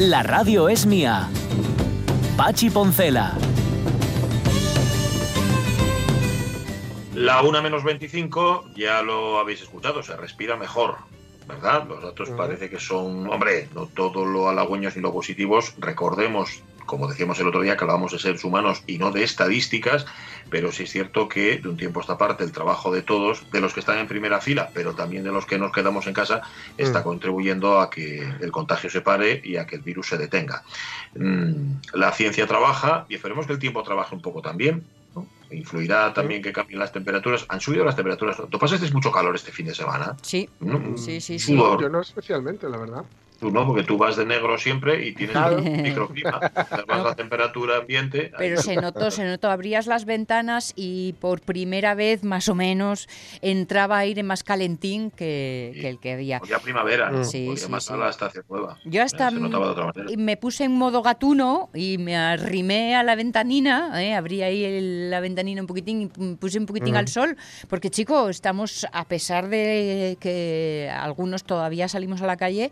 La radio es mía. Pachi Poncela. La 1 menos 25, ya lo habéis escuchado, se respira mejor, ¿verdad? Los datos parece que son, hombre, no todo lo halagüeños ni lo positivos. Recordemos, como decíamos el otro día, que hablábamos de seres humanos y no de estadísticas, pero sí es cierto que de un tiempo a esta parte el trabajo de todos, de los que están en primera fila, pero también de los que nos quedamos en casa, está contribuyendo a que el contagio se pare y a que el virus se detenga. Mm, La ciencia trabaja y esperemos que el tiempo trabaje un poco también. ¿no? Influirá también que cambien las temperaturas. Han subido las temperaturas. ¿Tú pasaste mucho calor este fin de semana? Sí, ¿No? sí, sí, sí. Sudor. Yo no especialmente, la verdad. Tú no, porque tú vas de negro siempre y tienes Claro. un microclima. Además, la temperatura ambiente. Pero se notó, se notó, abrías las ventanas y por primera vez, más o menos, entraba aire más calentín que, que el que había. Ya primavera, ¿no? Sí, Podía sí, matar sí. la estación nueva. Yo hasta Se notaba de otra manera. me puse en modo gatuno y me arrimé a la ventanina, ¿eh? abrí ahí el- la ventanina un poquitín y puse un poquitín al sol, porque chico, estamos, a pesar de que algunos todavía salimos a la calle,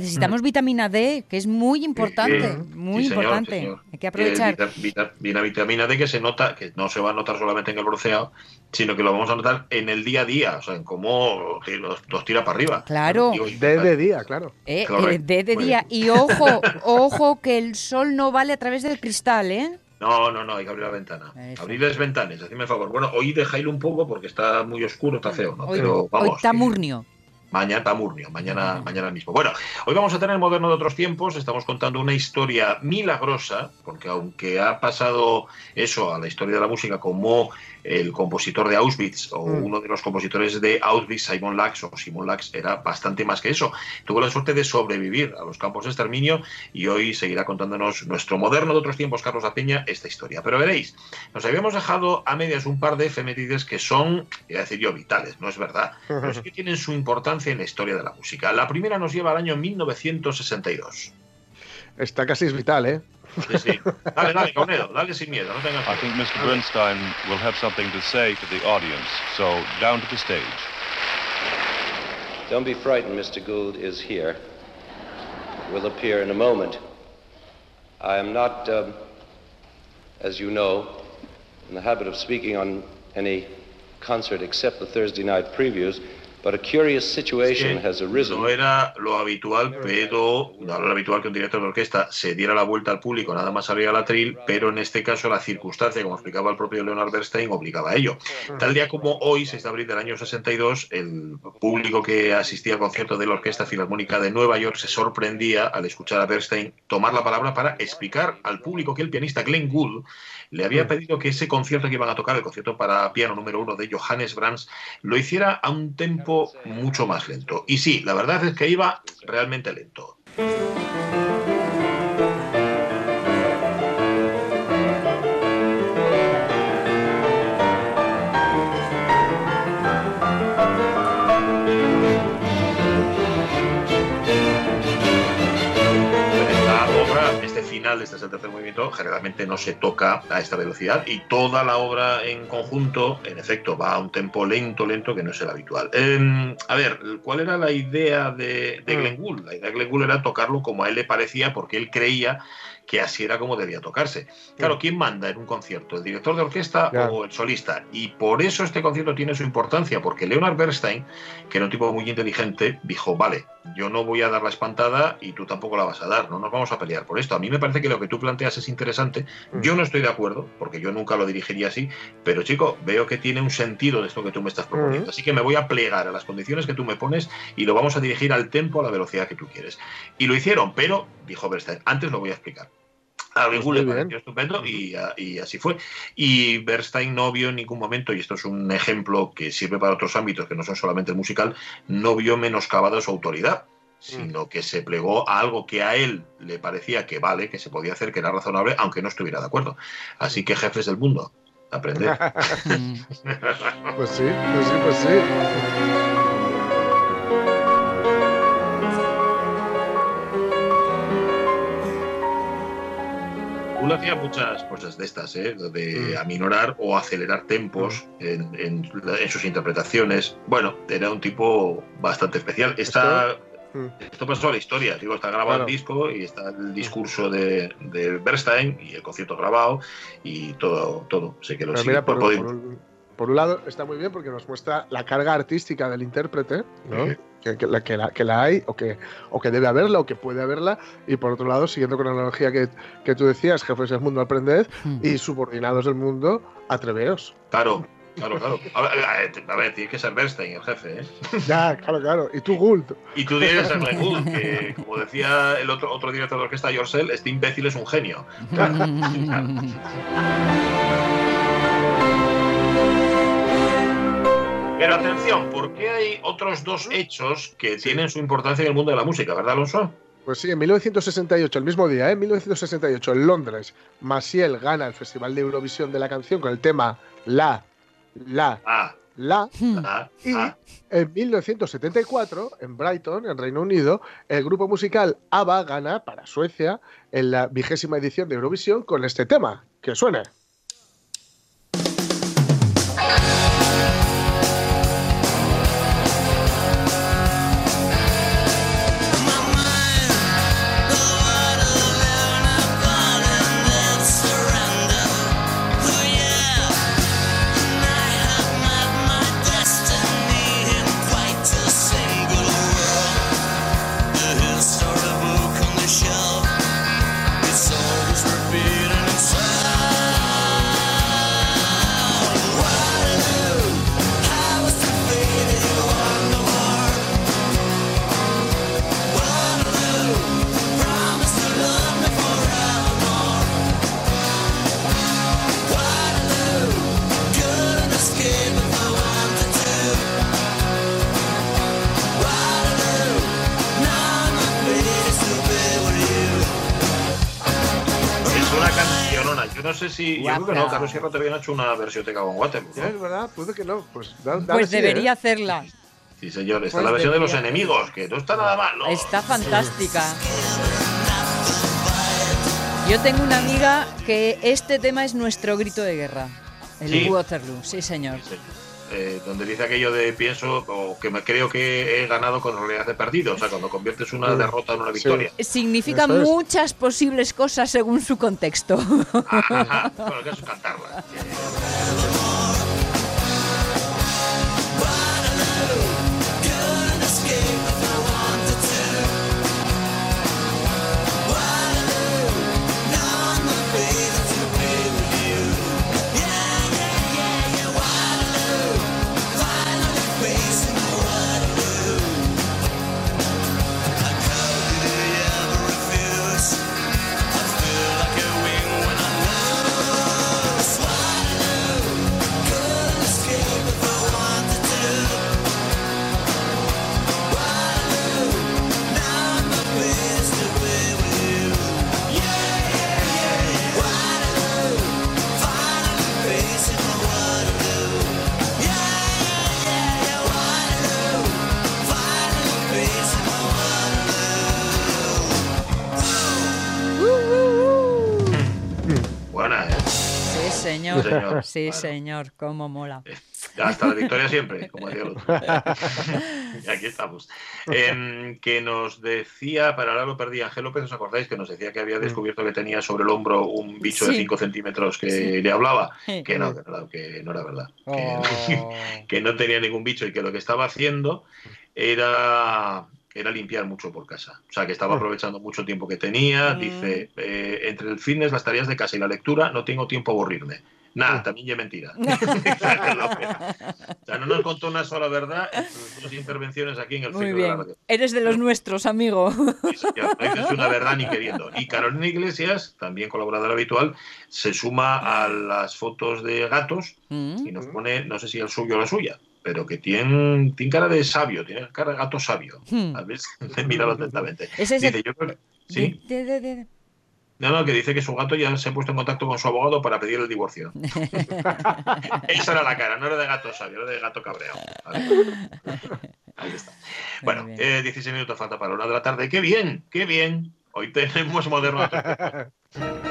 necesitamos vitamina D, que es muy importante, Sí, muy sí, señor, importante. sí, señor. Hay que aprovechar. Que vita- vita- Viene vitamina D que se nota, que no se va a notar solamente en el bronceado, sino que lo vamos a notar en el día a día, o sea, en cómo los, los tira para arriba. Claro. Y- De, de día, claro. Eh, eh, de, de día. Y ojo, ojo, que el sol no vale a través del cristal, ¿eh? No, no, no, hay que abrir la ventana. Eso. Abrir las ventanas, hacedme el favor. Bueno, hoy dejáislo un poco porque está muy oscuro, está feo, ¿no? Hoy, Pero hoy vamos. está que- murnio. Mañana Tamurnio, mañana, mañana mismo. Bueno, hoy vamos a tener moderno de otros tiempos. Estamos contando una historia milagrosa, porque aunque ha pasado eso a la historia de la música como el compositor de Auschwitz o Mm. uno de los compositores de Auschwitz, Simon Lax, o Simon Lax era bastante más que eso. Tuvo la suerte de sobrevivir a los campos de exterminio y hoy seguirá contándonos nuestro moderno de otros tiempos, Carlos Apeña, esta historia. Pero veréis, nos habíamos dejado a medias un par de efemérides que son, iba a decir yo, vitales, no es verdad, pero sí que tienen su importancia en la historia de la música. La primera nos lleva al año 1962. Está casi es vital, ¿eh? Sí, sí. Dale, dale, Caunedo, dale sin miedo, no tengas I think Mr. Bernstein will have something to say to the audience. So, down to the stage. Don't be frightened, Mr. Gould is here. Will appear in a moment. I am not, um, as you know, in the habit of speaking on any concert except the Thursday night previews, but a curious situation has arisen. no era lo habitual, pero no era lo habitual que un director de orquesta se diera la vuelta al público nada más salir al atril, pero en este caso la circunstancia, como explicaba el propio Leonard Bernstein, obligaba a ello. Tal día como hoy, 6 de abril del año 62, el público que asistía al concierto de la Orquesta Filarmónica de Nueva York se sorprendía al escuchar a Bernstein tomar la palabra para explicar al público que el pianista Glenn Gould le había pedido que ese concierto que iban a tocar, el concierto para piano número uno de Johannes Brahms, lo hiciera a un tempo mucho más lento. Y sí, la verdad es que iba realmente lento. Final, este es el tercer movimiento, generalmente no se toca a esta velocidad y toda la obra en conjunto, en efecto, va a un tempo lento, lento, que no es el habitual. Eh, a ver, ¿cuál era la idea de, de Glenn Gould? La idea de Glenn Gould era tocarlo como a él le parecía porque él creía que así era como debía tocarse. Claro, ¿quién manda en un concierto? ¿El director de orquesta o el solista? Y por eso este concierto tiene su importancia, porque Leonard Bernstein, que era un tipo muy inteligente, dijo, vale, yo no voy a dar la espantada y tú tampoco la vas a dar, no nos vamos a pelear por esto. A mí me parece que lo que tú planteas es interesante, yo no estoy de acuerdo, porque yo nunca lo dirigiría así, pero chico, veo que tiene un sentido de esto que tú me estás proponiendo, Ujú. así que me voy a plegar a las condiciones que tú me pones y lo vamos a dirigir al tempo, a la velocidad que tú quieres. Y lo hicieron, pero, dijo Bernstein, antes lo voy a explicar. A bien. pareció estupendo y, así fue. Y Bernstein no vio en ningún momento, y esto es un ejemplo que sirve para otros ámbitos que no son solamente el musical, no vio menoscabada su autoridad, sino que se plegó a algo que a él le parecía que vale, que se podía hacer, que era razonable, aunque no estuviera de acuerdo. Así que jefes del mundo, aprender. Mm. Pues sí, pues sí, pues sí. Hacía muchas cosas de estas, ¿eh? de Mm. aminorar o acelerar tempos en, en la- en sus interpretaciones. Bueno, era un tipo bastante especial. Está, Mm. esto pasó a la historia, digo, está grabado Claro. el disco y está el discurso de, de Bernstein y el concierto grabado y todo, todo. Sé que lo sigue. mira, por, un, por un lado está muy bien porque nos muestra la carga artística del intérprete, ¿no? Que, que la, que, la, que la hay o que, o que debe haberla o que puede haberla. Y por otro lado, siguiendo con la analogía que, que tú decías, jefes del mundo aprended Mm. y subordinados del mundo atreveos. Claro, claro, claro. A ver, a ver, a ver, tiene que ser Bernstein el jefe, ¿eh? Ya, claro, claro. Y tú, Gould. Y tú tienes que ser Gould, que como decía el otro, otro director de orquesta, Yorcel, este imbécil es un genio. Pero atención, porque hay otros dos hechos que tienen su importancia en el mundo de la música, ¿verdad, Alonso? Pues sí, en 1968, el mismo día, ¿eh? en 1968, en Londres, Maciel gana el Festival de Eurovisión de la canción con el tema La, La, Ah, La. ah, Y ah. en 1974, en Brighton, en Reino Unido, el grupo musical ABBA gana para Suecia en la vigésima edición de Eurovisión con este tema. Que suene. Si. Yo creo que no. Carlos Sierra todavía no ha hecho una versión de Cabo en Waterloo. ¿no? Es verdad, puede que no. Pues, da- Pues sí, ¿eh? debería hacerla. Sí, señor. Está Pues la versión de los debería. enemigos, que no está nada mal, ¿no? Está fantástica. Yo tengo una amiga que este tema es nuestro grito de guerra. El Sí. Waterloo, sí señor. Sí. Eh, donde dice aquello de pienso o que me creo que he ganado con realidad he perdido. O sea, cuando conviertes una Sí. derrota en una Sí. victoria. Significa Eso es. muchas posibles cosas según su contexto. Ajá. Bueno, el caso es cantarla. Señor. Sí, señor. Sí, Bueno. señor, cómo mola. Hasta la victoria siempre, como decía el otro. y aquí estamos. Em, que nos decía, para ahora lo perdí, Ángel López, ¿os acordáis? Que nos decía que había descubierto que tenía sobre el hombro un bicho de Sí. 5 centímetros que Sí. le hablaba. Que no, que no, que no era verdad. Que, Oh. que no tenía ningún bicho y que lo que estaba haciendo era era limpiar mucho por casa. O sea, que estaba aprovechando mucho tiempo que tenía. Mm. Dice, eh, entre el fitness, las tareas de casa y la lectura, no tengo tiempo a aburrirme. Nada, también ya mentira. o sea, no nos contó una sola verdad en sus dos intervenciones aquí en el Muy ciclo de la bien. radio. Eres de los nuestros, amigo. Sí, señor, no dices una verdad ni queriendo. Y Carolina Iglesias, también colaboradora habitual, se suma a las fotos de gatos Mm. y nos pone, no sé si el suyo o la suya, pero que tiene, tiene cara de sabio, tiene cara de gato sabio. Hmm. A ver, míralo atentamente. Ese es de- Dice, yo creo que- Sí, de- de- no, no, que dice que su gato ya se ha puesto en contacto con su abogado para pedir el divorcio. Esa era la cara, no era de gato sabio, era de gato cabreado. Ahí está. Bueno, eh, 16 minutos falta para la una de la tarde. ¡Qué bien! ¡Qué bien! Hoy tenemos moderno.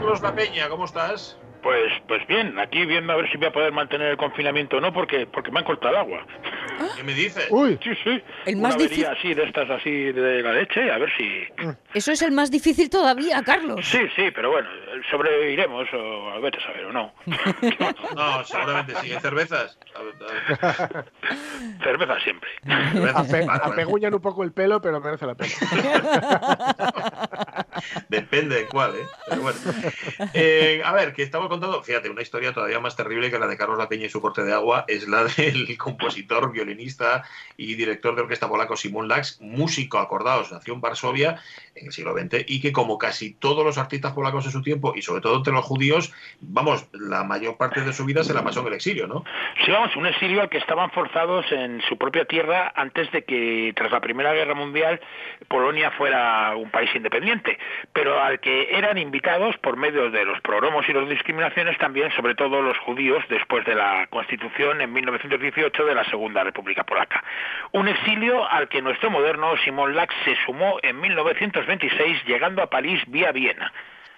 Carlos La Peña, ¿cómo estás? Pues, pues bien, aquí viendo a ver si voy a poder mantener el confinamiento o no, porque, porque me han cortado el agua. ¿Qué me dices? Uy, Sí, sí. El Una más avería difícil- así, de estas así de la leche, a ver si... Eso es el más difícil todavía, Carlos. Sí, sí, pero bueno, sobreviviremos, o a vete a saber, o no. No, seguramente sí. ¿Hay cervezas? A ver, a ver. Cerveza siempre. Cervezas. ape- apeguñan un poco el pelo, pero merece la pena. Depende de cuál, ¿eh? Pero bueno. Eh, a ver, que estaba contando, fíjate, una historia todavía más terrible que la de Carlos La Peña y su corte de agua es la del compositor, violinista y director de orquesta polaco Simon Lax, músico, acordados, nació en Varsovia en el siglo XX y que como casi todos los artistas polacos de su tiempo y sobre todo entre los judíos, vamos, la mayor parte de su vida se la pasó en el exilio, ¿no? Sí, vamos, un exilio al que estaban forzados en su propia tierra antes de que, tras la Primera Guerra Mundial, Polonia fuera un país independiente, pero al que eran invitados por medio de los progromos y las discriminaciones también, sobre todo los judíos, después de la Constitución en 1918 de la Segunda República Polaca. Un exilio al que nuestro moderno Simón Lax se sumó en 1926, llegando a París vía Viena.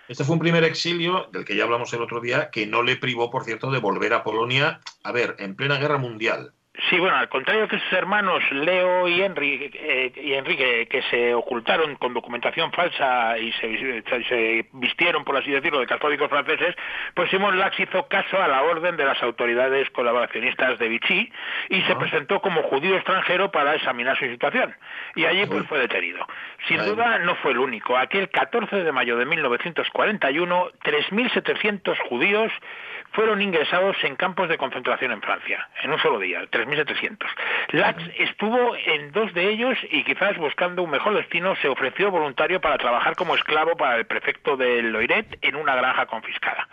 Este fue un primer exilio, del que ya hablamos el otro día, que no le privó, por cierto, de volver a Polonia, a ver, en plena guerra mundial. Sí, bueno, al contrario que sus hermanos Leo y Henry, eh, y Enrique, que se ocultaron con documentación falsa y se, vistieron, por así decirlo, de católicos franceses, pues Simon Lax hizo caso a la orden de las autoridades colaboracionistas de Vichy y se presentó como judío extranjero para examinar su situación. Y allí pues fue detenido. Sin Ay. duda no fue el único. Aquel 14 de mayo de 1941, 3.700 judíos fueron ingresados en campos de concentración en Francia, en un solo día, 3.700. Lax estuvo en dos de ellos y quizás buscando un mejor destino se ofreció voluntario para trabajar como esclavo para el prefecto de Loiret en una granja confiscada.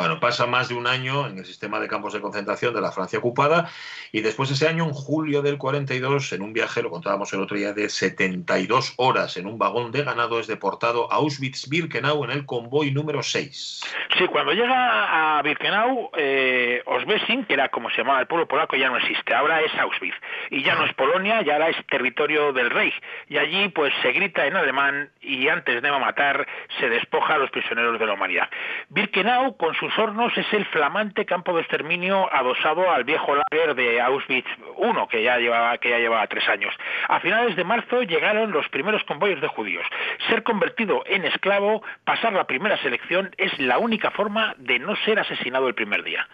Bueno, pasa más de un año en el sistema de campos de concentración de la Francia ocupada y después ese año, en julio del 42, en un viaje, lo contábamos el otro día, de 72 horas en un vagón de ganado, es deportado a Auschwitz-Birkenau en el convoy número 6. Sí, cuando llega a Birkenau, eh, Osbesin, que era como se llamaba el pueblo polaco, ya no existe, ahora es Auschwitz. Y ya no es Polonia, ya ahora es territorio del Reich. Y allí pues se grita en alemán y antes de matar se despoja a los prisioneros de la humanidad. Birkenau, con sus hornos, es el flamante campo de exterminio adosado al viejo lager de Auschwitz I, que ya llevaba, que ya llevaba tres años. A finales de marzo llegaron los primeros convoyes de judíos. Ser convertido en esclavo, pasar la primera selección, es la única forma de no ser asesinado el primer día.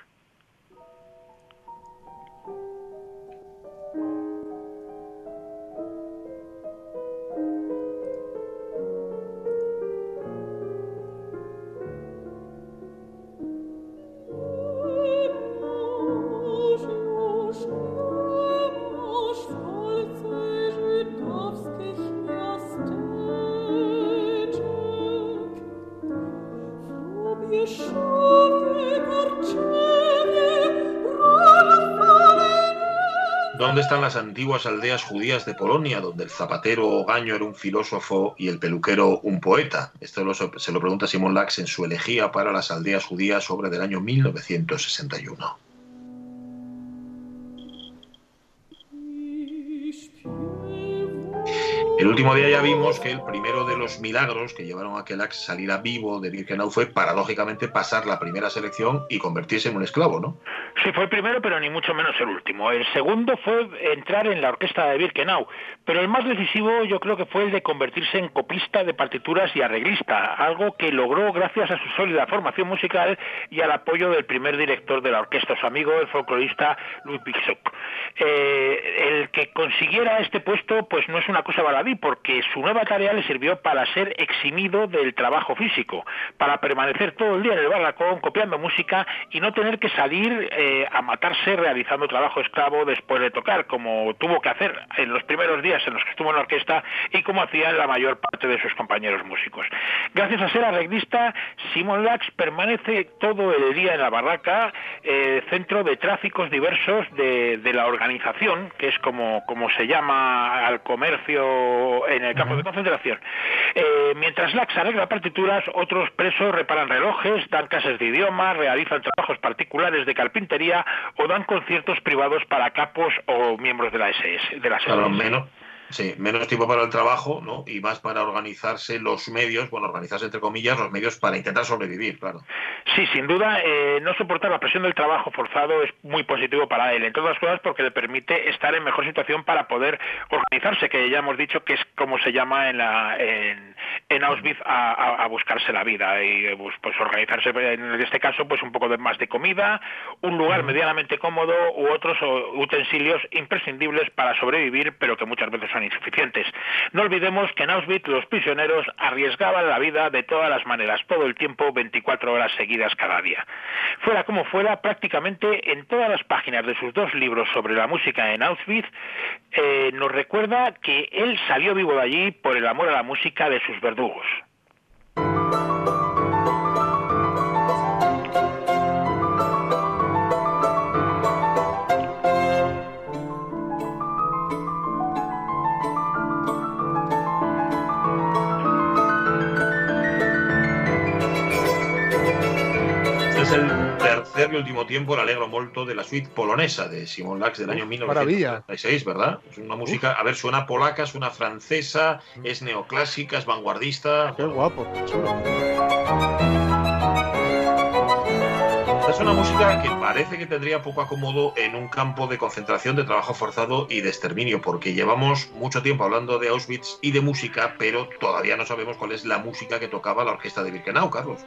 Están las antiguas aldeas judías de Polonia, donde el zapatero o gaño era un filósofo y el peluquero un poeta? Esto se lo pregunta Simon Lax en su elegía para las aldeas judías sobre del año 1961. El último día ya vimos que el primero de los milagros que llevaron a que Lax saliera vivo de Birkenau fue paradójicamente pasar la primera selección y convertirse en un esclavo, ¿no? Sí, fue el primero, pero ni mucho menos el último. El segundo fue entrar en la orquesta de Birkenau, pero el más decisivo yo creo que fue el de convertirse en copista de partituras y arreglista, algo que logró gracias a su sólida formación musical y al apoyo del primer director de la orquesta, su amigo, el folclorista Ludwig Sock. Eh, el que consiguiera este puesto pues no es una cosa baladí, porque su nueva tarea le sirvió para ser eximido del trabajo físico, para permanecer todo el día en el barracón copiando música y no tener que salir eh, a matarse realizando trabajo esclavo después de tocar, como tuvo que hacer en los primeros días en los que estuvo en la orquesta y como hacían la mayor parte de sus compañeros músicos. Gracias a ser arreglista, Simon Lax permanece todo el día en la barraca, eh, centro de tráficos diversos de, la organización, que es como, como se llama al comercio en el campo de concentración. Eh, mientras Lax arregla partituras, otros presos reparan relojes, dan clases de idioma, realizan trabajos particulares de carpintería o dan conciertos privados para capos o miembros de la SS. De la menos, Sí, menos tiempo para el trabajo, ¿no? Y más para organizarse los medios, bueno, organizarse entre comillas, los medios para intentar sobrevivir, claro. Sí, sin duda, eh, no soportar la presión del trabajo forzado es muy positivo para él, en todas las cosas porque le permite estar en mejor situación para poder organizarse, que ya hemos dicho que es como se llama en, la, en, Auschwitz a, buscarse la vida y pues, pues, organizarse en este caso pues un poco de más de comida, un lugar medianamente cómodo u otros utensilios imprescindibles para sobrevivir, pero que muchas veces insuficientes. No olvidemos que en Auschwitz los prisioneros arriesgaban la vida de todas las maneras, todo el tiempo, 24 horas seguidas cada día. Fuera como fuera, prácticamente en todas las páginas de sus dos libros sobre la música en Auschwitz, eh, nos recuerda que él salió vivo de allí por el amor a la música de sus verdugos. Y último tiempo el alegro molto de la suite polonesa de Simon Lax del año 1936, ¿verdad? Es una música, a ver, suena polaca, suena francesa, es neoclásica, es vanguardista. Qué guapo, chulo. Es una música que parece que tendría poco acomodo en un campo de concentración, de trabajo forzado y de exterminio, porque llevamos mucho tiempo hablando de Auschwitz y de música, pero todavía no sabemos cuál es la música que tocaba la orquesta de Birkenau, Carlos.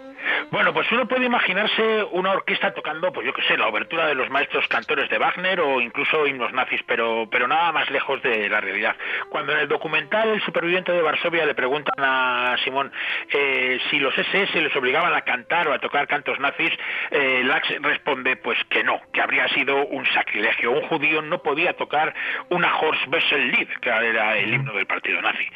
Bueno, pues uno puede imaginarse una orquesta tocando, pues yo qué sé, la obertura de los maestros cantores de Wagner o incluso himnos nazis, pero, pero nada más lejos de la realidad. Cuando en el documental El superviviente de Varsovia le preguntan a Simón eh, si los SS les obligaban a cantar o a tocar cantos nazis, eh, Lax responde pues que no, que habría sido un sacrilegio. Un judío no podía tocar una Horst Lied, que era el himno del partido nazi.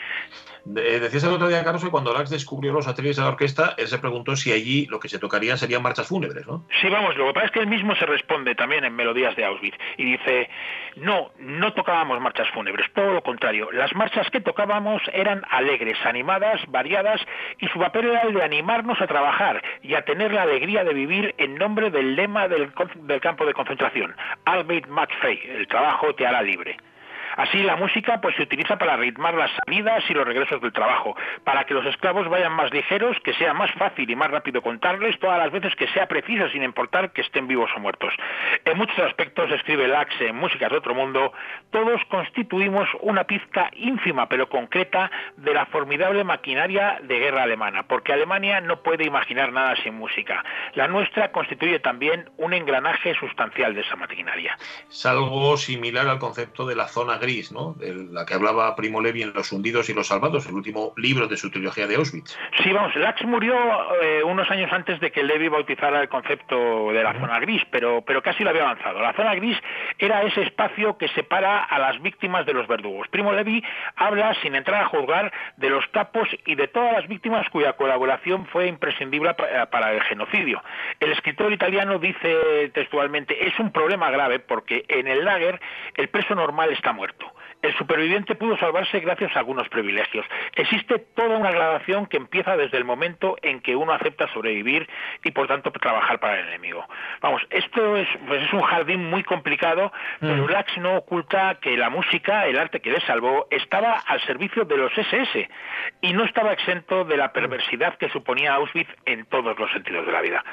Decías el otro día, Carlos, que cuando Lax descubrió los atrevidos de la orquesta, él se preguntó si allí lo que se tocarían serían marchas fúnebres, ¿no? Sí, vamos, lo que pasa es que él mismo se responde también en Melodías de Auschwitz y dice, no, no tocábamos marchas fúnebres, todo lo contrario, las marchas que tocábamos eran alegres, animadas, variadas y su papel era el de animarnos a trabajar y a tener la alegría de vivir en nombre del lema del, del campo de concentración, Albeit Free, el trabajo te hará libre. Así la música pues se utiliza para ritmar las salidas y los regresos del trabajo, para que los esclavos vayan más ligeros, que sea más fácil y más rápido contarles todas las veces que sea preciso sin importar que estén vivos o muertos. En muchos aspectos, escribe Lax en Músicas de otro mundo, todos constituimos una pizca ínfima pero concreta de la formidable maquinaria de guerra alemana, porque Alemania no puede imaginar nada sin música. La nuestra constituye también un engranaje sustancial de esa maquinaria. Es algo similar al concepto de la zona gris, ¿no? De la que hablaba Primo Levi en Los hundidos y los salvados, el último libro de su trilogía de Auschwitz. Sí, vamos, Lax murió eh, unos años antes de que Levi bautizara el concepto de la zona gris, pero, pero casi lo había avanzado. La zona gris era ese espacio que separa a las víctimas de los verdugos. Primo Levi habla, sin entrar a juzgar, de los capos y de todas las víctimas cuya colaboración fue imprescindible para el genocidio. El escritor italiano dice textualmente, es un problema grave porque en el lager el preso normal está muerto. El superviviente pudo salvarse gracias a algunos privilegios. Existe toda una gradación que empieza desde el momento en que uno acepta sobrevivir y por tanto trabajar para el enemigo. Vamos, esto es, pues es un jardín muy complicado, pero mm. Lax no oculta que la música, el arte que le salvó, estaba al servicio de los SS y no estaba exento de la perversidad que suponía Auschwitz en todos los sentidos de la vida.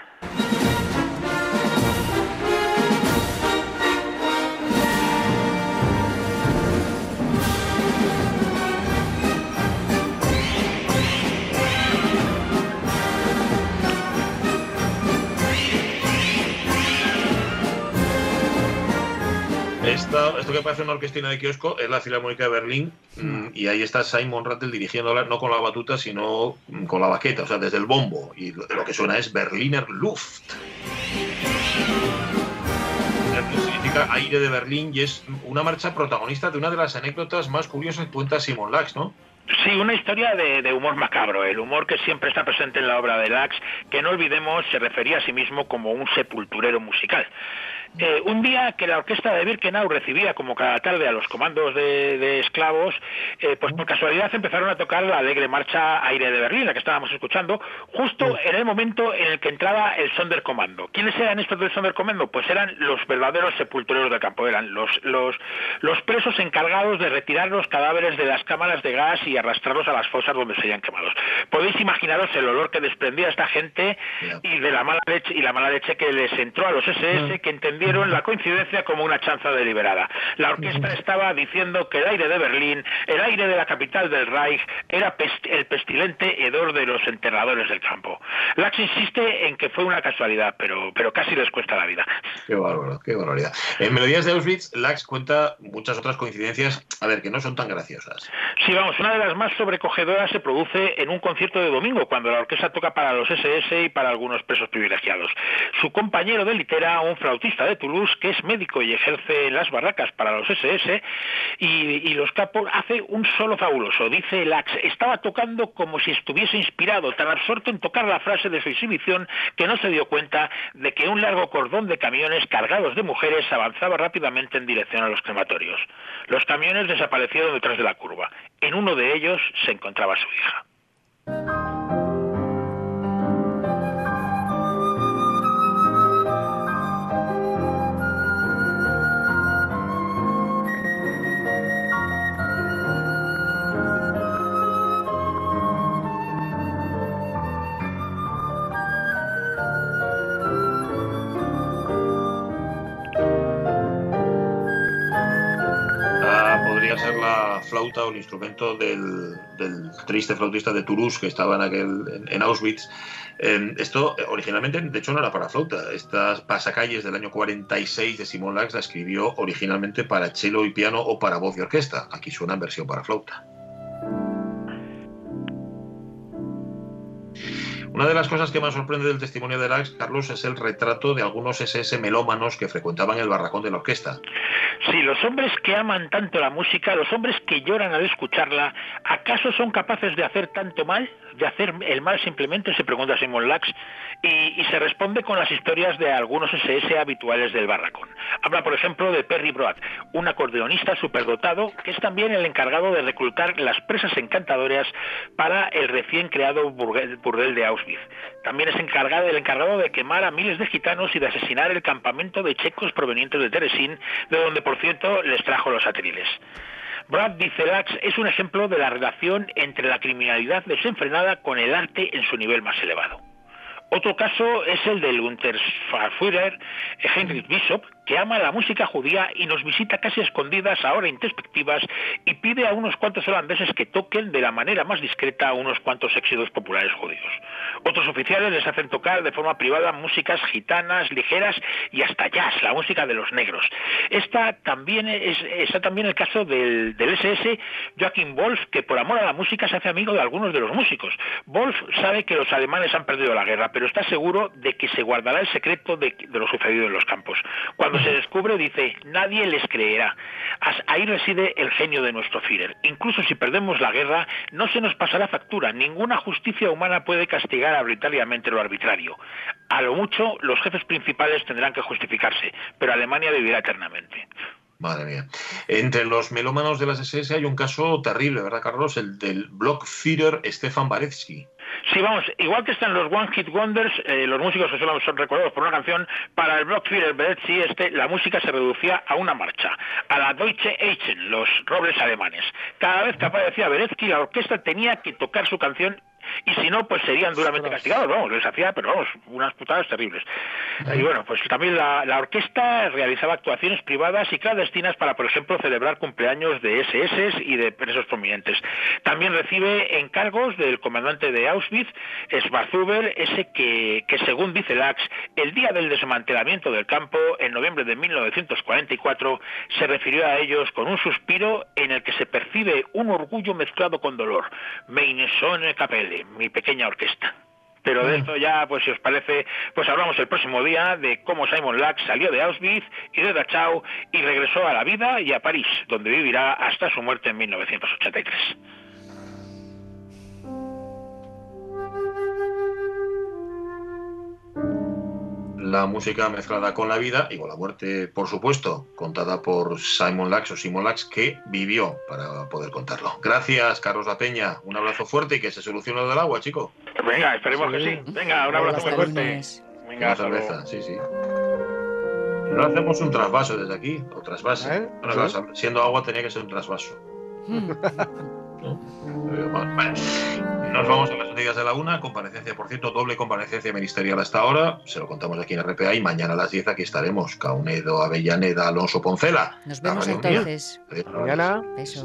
Esto que parece una orquestina de kiosco es la Filarmónica de Berlín mm, y ahí está Simon Rattle dirigiéndola no con la batuta sino mm, con la baqueta, o sea, desde el bombo. Y lo que suena es Berliner Luft. Significa aire de Berlín y es una marcha protagonista de una de las anécdotas más curiosas que cuenta Simon Lax, ¿no? Sí, una historia de, de humor macabro, el humor que siempre está presente en la obra de Lax, que no olvidemos se refería a sí mismo como un sepulturero musical. Eh, un día que la orquesta de Birkenau recibía como cada tarde a los comandos de, de esclavos, eh, pues por casualidad empezaron a tocar la alegre marcha Aire de Berlín, la que estábamos escuchando, justo en el momento en el que entraba el Sonderkommando. ¿Quiénes eran estos del Sonderkommando? Pues eran los verdaderos sepultureros del campo, eran los, los, los presos encargados de retirar los cadáveres de las cámaras de gas y arrastrarlos a las fosas donde se hayan quemados. Podéis imaginaros el olor que desprendía esta gente y de la mala leche y la mala leche que les entró a los SS que entendieron la coincidencia como una chanza deliberada. La orquesta estaba diciendo que el aire de Berlín, el aire de la capital del Reich, era pest- el pestilente hedor de los enterradores del campo. Lax insiste en que fue una casualidad, pero, pero casi les cuesta la vida. Qué bárbaro, qué barbaridad. En Melodías de Auschwitz, Lax cuenta muchas otras coincidencias, a ver, que no son tan graciosas. Sí, vamos, una de las más sobrecogedoras se produce en un concierto de domingo, cuando la orquesta toca para los SS y para algunos presos privilegiados. Su compañero de litera, un flautista de Toulouse, que es médico y ejerce en las barracas para los SS, y, los capos, hace un solo fabuloso. Dice Lax, estaba tocando como si estuviese inspirado, tan absorto en tocar la frase de su exhibición que no se dio cuenta de que un largo cordón de camiones cargados de mujeres avanzaba rápidamente en dirección a los crematorios. Los camiones desaparecieron detrás de la curva. En uno de ellos se encontraba su hija. Flauta o el instrumento del, del triste flautista de Toulouse que estaba en, aquel, en, en Auschwitz. Eh, esto originalmente, de hecho, no era para flauta. Estas pasacalles del año 46 de Simon Lax la escribió originalmente para cello y piano o para voz y orquesta. Aquí suena en versión para flauta. Una de las cosas que más sorprende del testimonio de Lax, Carlos, es el retrato de algunos SS melómanos que frecuentaban el barracón de la orquesta. Sí, los hombres que aman tanto la música, los hombres que lloran al escucharla, ¿acaso son capaces de hacer tanto mal? ¿De hacer el mal simplemente? Se pregunta Simon Lax. Y, se responde con las historias de algunos SS habituales del barracón. Habla, por ejemplo, de Perry Broad, un acordeonista superdotado que es también el encargado de reclutar las presas encantadoras para el recién creado burdel de Auschwitz. También es encargado, el encargado de quemar a miles de gitanos y de asesinar el campamento de checos provenientes de Teresín, de donde, por cierto, les trajo los atriles. Brad dice Lax es un ejemplo de la relación entre la criminalidad desenfrenada con el arte en su nivel más elevado. Otro caso es el del Unterführer Heinrich Bishop, que ama la música judía y nos visita casi escondidas, ahora introspectivas, y pide a unos cuantos holandeses que toquen de la manera más discreta unos cuantos éxitos populares judíos. Otros oficiales les hacen tocar de forma privada músicas gitanas, ligeras y hasta jazz, la música de los negros. Esta también es, está también el caso del, del SS Joachim Wolf, que por amor a la música se hace amigo de algunos de los músicos. Wolf sabe que los alemanes han perdido la guerra, pero está seguro de que se guardará el secreto de, de lo sucedido en los campos. Cuando se descubre, dice, nadie les creerá. Ahí reside el genio de nuestro Führer. Incluso si perdemos la guerra, no se nos pasará factura. Ninguna justicia humana puede castigar arbitrariamente lo arbitrario. A lo mucho, los jefes principales tendrán que justificarse, pero Alemania vivirá eternamente. Madre mía. Entre los melómanos de las SS hay un caso terrible, ¿verdad, Carlos? El del Blockführer Stefan Baretsky. Sí, vamos, igual que están los One Hit Wonders, eh, los músicos que solo son recordados por una canción, para el Blockführer Beretzi este, la música se reducía a una marcha, a la Deutsche Eichen, los robles alemanes. Cada vez que aparecía Beretsky, la orquesta tenía que tocar su canción y si no, pues serían duramente castigados, vamos, les hacía, pero vamos, unas putadas terribles. Y bueno, pues también la, la orquesta realizaba actuaciones privadas y clandestinas para, por ejemplo, celebrar cumpleaños de SS y de presos prominentes. También recibe encargos del comandante de Auschwitz, Schwarzhuber, ese que, que según dice Lax, el día del desmantelamiento del campo, en noviembre de 1944, se refirió a ellos con un suspiro en el que se percibe un orgullo mezclado con dolor. Meine Sonne Kapelle, mi pequeña orquesta. Pero de esto ya, pues si os parece, pues hablamos el próximo día de cómo Simon Lax salió de Auschwitz y de Dachau y regresó a la vida y a París, donde vivirá hasta su muerte en 1983. La música mezclada con la vida y con la muerte, por supuesto, contada por Simon Lax o Simon Lax, que vivió para poder contarlo. Gracias, Carlos La Peña. Un abrazo fuerte y que se solucione lo del agua, chico. Venga, esperemos que sí. Venga, un abrazo muy fuerte. Venga, Una hasta luego. cerveza, sí, sí. No hacemos un trasvaso desde aquí, o trasvase. ¿Eh? Bueno, Sí. claro, siendo agua tenía que ser un trasvaso. Mm. vale. Nos vamos a las noticias de la una. Comparecencia, por cierto, doble comparecencia ministerial hasta ahora. Se lo contamos aquí en RPA y mañana a las 10 aquí estaremos. Caunedo, Avellaneda, Alonso Poncela. Nos vemos entonces. Mañana. Besos.